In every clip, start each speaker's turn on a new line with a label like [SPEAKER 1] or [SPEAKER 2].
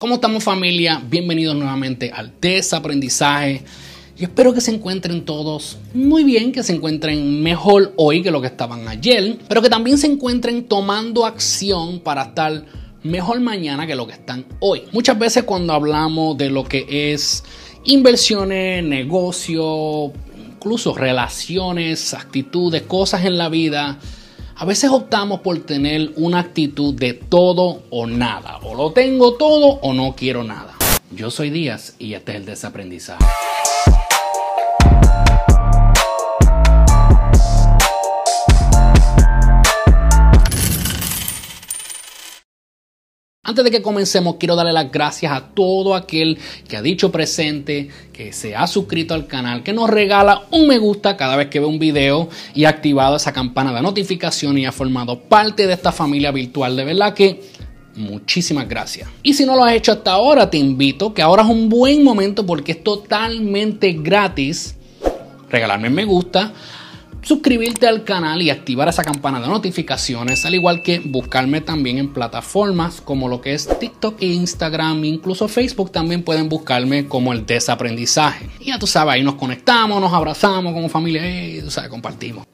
[SPEAKER 1] ¿Cómo estamos familia? Bienvenidos nuevamente al Desaprendizaje. Y espero que se encuentren todos muy bien, que se encuentren mejor hoy que lo que estaban ayer, pero que también se encuentren tomando acción para estar mejor mañana que lo que están hoy. Muchas veces cuando hablamos de lo que es inversiones, negocio, incluso relaciones, actitudes, cosas en la vida, a veces optamos por tener una actitud de todo o nada. O lo tengo todo o no quiero nada. Yo soy Díaz y este es el desaprendizaje. Antes de que comencemos, quiero darle las gracias a todo aquel que ha dicho presente, que se ha suscrito al canal, que nos regala un me gusta cada vez que ve un video y ha activado esa campana de notificación y ha formado parte de esta familia virtual. De verdad que muchísimas gracias. Y si no lo has hecho hasta ahora, te invito que ahora es un buen momento porque es totalmente gratis regalarme me gusta suscribirte al canal y activar esa campana de notificaciones, al igual que buscarme también en plataformas como lo que es TikTok e Instagram, incluso Facebook también pueden buscarme como el desaprendizaje. Y ya tú sabes, ahí nos conectamos, nos abrazamos como familia, y tú sabes, compartimos.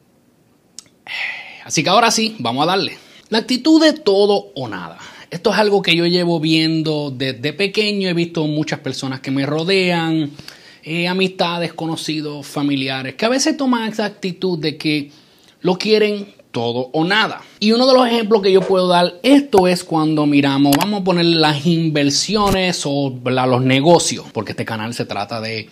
[SPEAKER 1] Así que ahora sí, vamos a darle. La actitud de todo o nada. Esto es algo que yo llevo viendo desde pequeño, he visto muchas personas que me rodean eh, amistades, conocidos, familiares, que a veces toman esa actitud de que lo quieren todo o nada. Y uno de los ejemplos que yo puedo dar, esto es cuando miramos, vamos a poner las inversiones o los negocios, porque este canal se trata de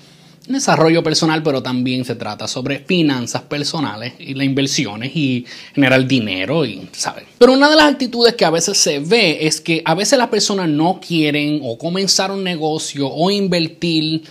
[SPEAKER 1] desarrollo personal, pero también se trata sobre finanzas personales y las inversiones y generar dinero y, ¿sabes? Pero una de las actitudes que a veces se ve es que a veces las personas no quieren o comenzar un negocio o invertir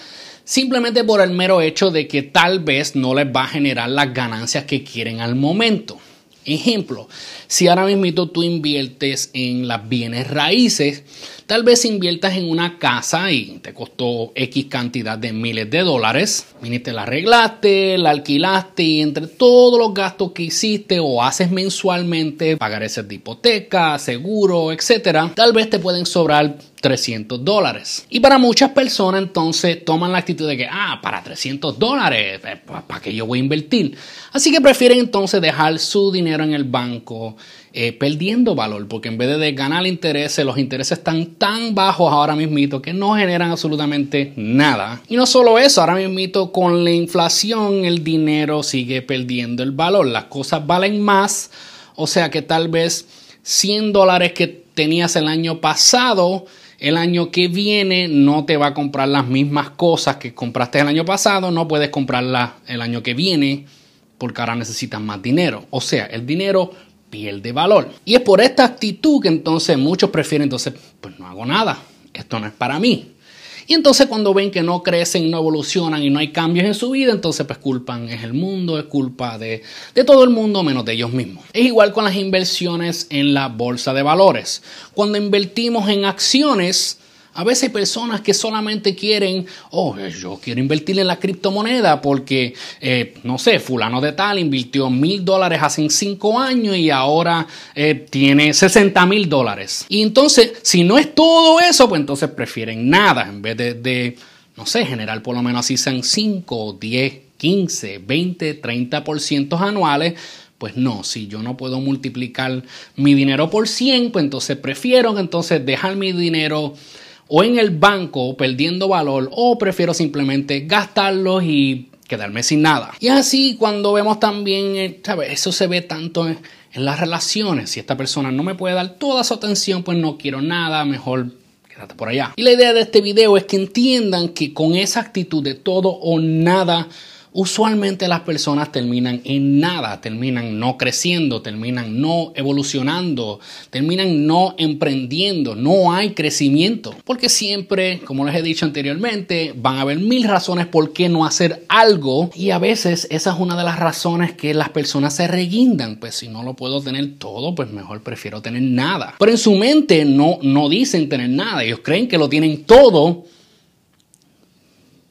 [SPEAKER 1] simplemente por el mero hecho de que tal vez no les va a generar las ganancias que quieren al momento. Ejemplo, si ahora mismo tú inviertes en las bienes raíces, tal vez inviertas en una casa y te costó X cantidad de miles de dólares, viniste, la arreglaste, la alquilaste y entre todos los gastos que hiciste o haces mensualmente, pagar ese de hipoteca, seguro, etcétera, tal vez te pueden sobrar 300 dólares. Y para muchas personas entonces toman la actitud de que, ah, para 300 dólares, eh, ¿para qué yo voy a invertir? Así que prefieren entonces dejar su dinero en el banco eh, perdiendo valor, porque en vez de ganar intereses, los intereses están tan bajos ahora mismo que no generan absolutamente nada. Y no solo eso, ahora mismo con la inflación el dinero sigue perdiendo el valor, las cosas valen más, o sea que tal vez 100 dólares que tenías el año pasado, el año que viene no te va a comprar las mismas cosas que compraste el año pasado, no puedes comprarlas el año que viene porque ahora necesitas más dinero. O sea, el dinero pierde valor. Y es por esta actitud que entonces muchos prefieren, entonces, pues no hago nada, esto no es para mí. Y entonces cuando ven que no crecen, no evolucionan y no hay cambios en su vida, entonces pues culpan es el mundo, es culpa de, de todo el mundo menos de ellos mismos. Es igual con las inversiones en la bolsa de valores. Cuando invertimos en acciones, a veces hay personas que solamente quieren, oh, yo quiero invertir en la criptomoneda porque, eh, no sé, fulano de tal invirtió mil dólares hace cinco años y ahora eh, tiene 60 mil dólares. Y entonces, si no es todo eso, pues entonces prefieren nada en vez de, no sé, generar por lo menos así sean 5, 10, 15, 20, 30% anuales pues no, si yo no puedo multiplicar mi dinero por 100, pues entonces prefiero entonces dejar mi dinero o en el banco perdiendo valor o prefiero simplemente gastarlos y quedarme sin nada. Y así cuando vemos también, eh. Eso se ve tanto en, en las relaciones. Si esta persona no me puede dar toda su atención, pues no quiero nada, mejor quédate por allá. Y la idea de este video es que entiendan que con esa actitud de todo o nada, usualmente las personas terminan en nada, terminan no creciendo, terminan no evolucionando, terminan no emprendiendo, no hay crecimiento. Porque siempre, como les he dicho anteriormente, van a haber mil razones por qué no hacer algo y a veces esa es una de las razones que las personas se reguindan. Pues si no lo puedo tener todo, pues mejor prefiero tener nada. Pero en su mente no, no dicen tener nada, ellos creen que lo tienen todo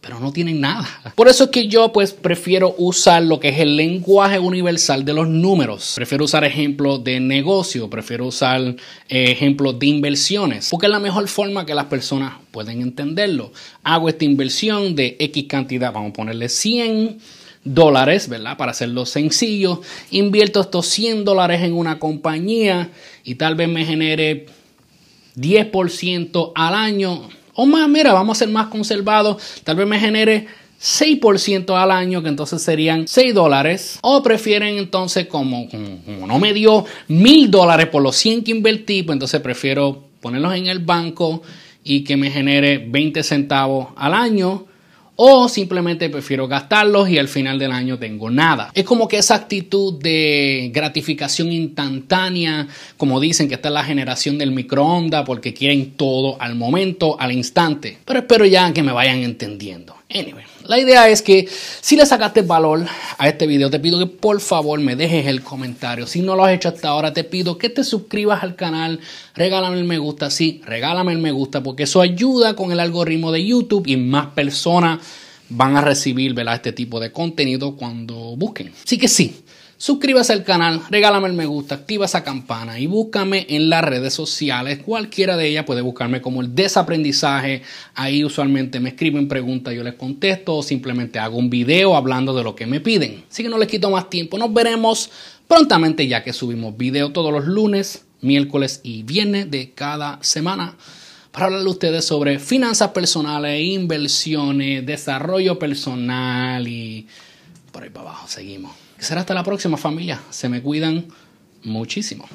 [SPEAKER 1] pero no tienen nada. Por eso es que yo pues prefiero usar lo que es el lenguaje universal de los números. Prefiero usar ejemplos de negocio, prefiero usar eh, ejemplos de inversiones, porque es la mejor forma que las personas pueden entenderlo. Hago esta inversión de X cantidad, vamos a ponerle 100 dólares, ¿verdad? Para hacerlo sencillo, invierto estos 100 dólares en una compañía y tal vez me genere 10% al año o más, mira, vamos a ser más conservados, tal vez me genere 6% al año, que entonces serían 6 dólares. O prefieren entonces, como, no me dio mil dólares por los 100 que invertí, pues entonces prefiero ponerlos en el banco y que me genere 20 centavos al año o simplemente prefiero gastarlos y al final del año tengo nada. Es como que esa actitud de gratificación instantánea, como dicen que está es la generación del microondas porque quieren todo al momento, al instante. Pero espero ya que me vayan entendiendo. Anyway, la idea es que si le sacaste valor a este video, te pido que por favor me dejes el comentario. Si no lo has hecho hasta ahora, te pido que te suscribas al canal, regálame el me gusta, sí, regálame el me gusta, porque eso ayuda con el algoritmo de YouTube y más personas van a recibir este tipo de contenido cuando busquen. Así que sí, Suscríbase al canal, regálame el me gusta, activa esa campana y búscame en las redes sociales. Cualquiera de ellas puede buscarme como el desaprendizaje. Ahí usualmente me escriben preguntas, yo les contesto o simplemente hago un video hablando de lo que me piden. Así que no les quito más tiempo. Nos veremos prontamente ya que subimos video todos los lunes, miércoles y viernes de cada semana para hablarle a ustedes sobre finanzas personales, inversiones, desarrollo personal y abajo seguimos será hasta la próxima familia. Se me cuidan muchísimo.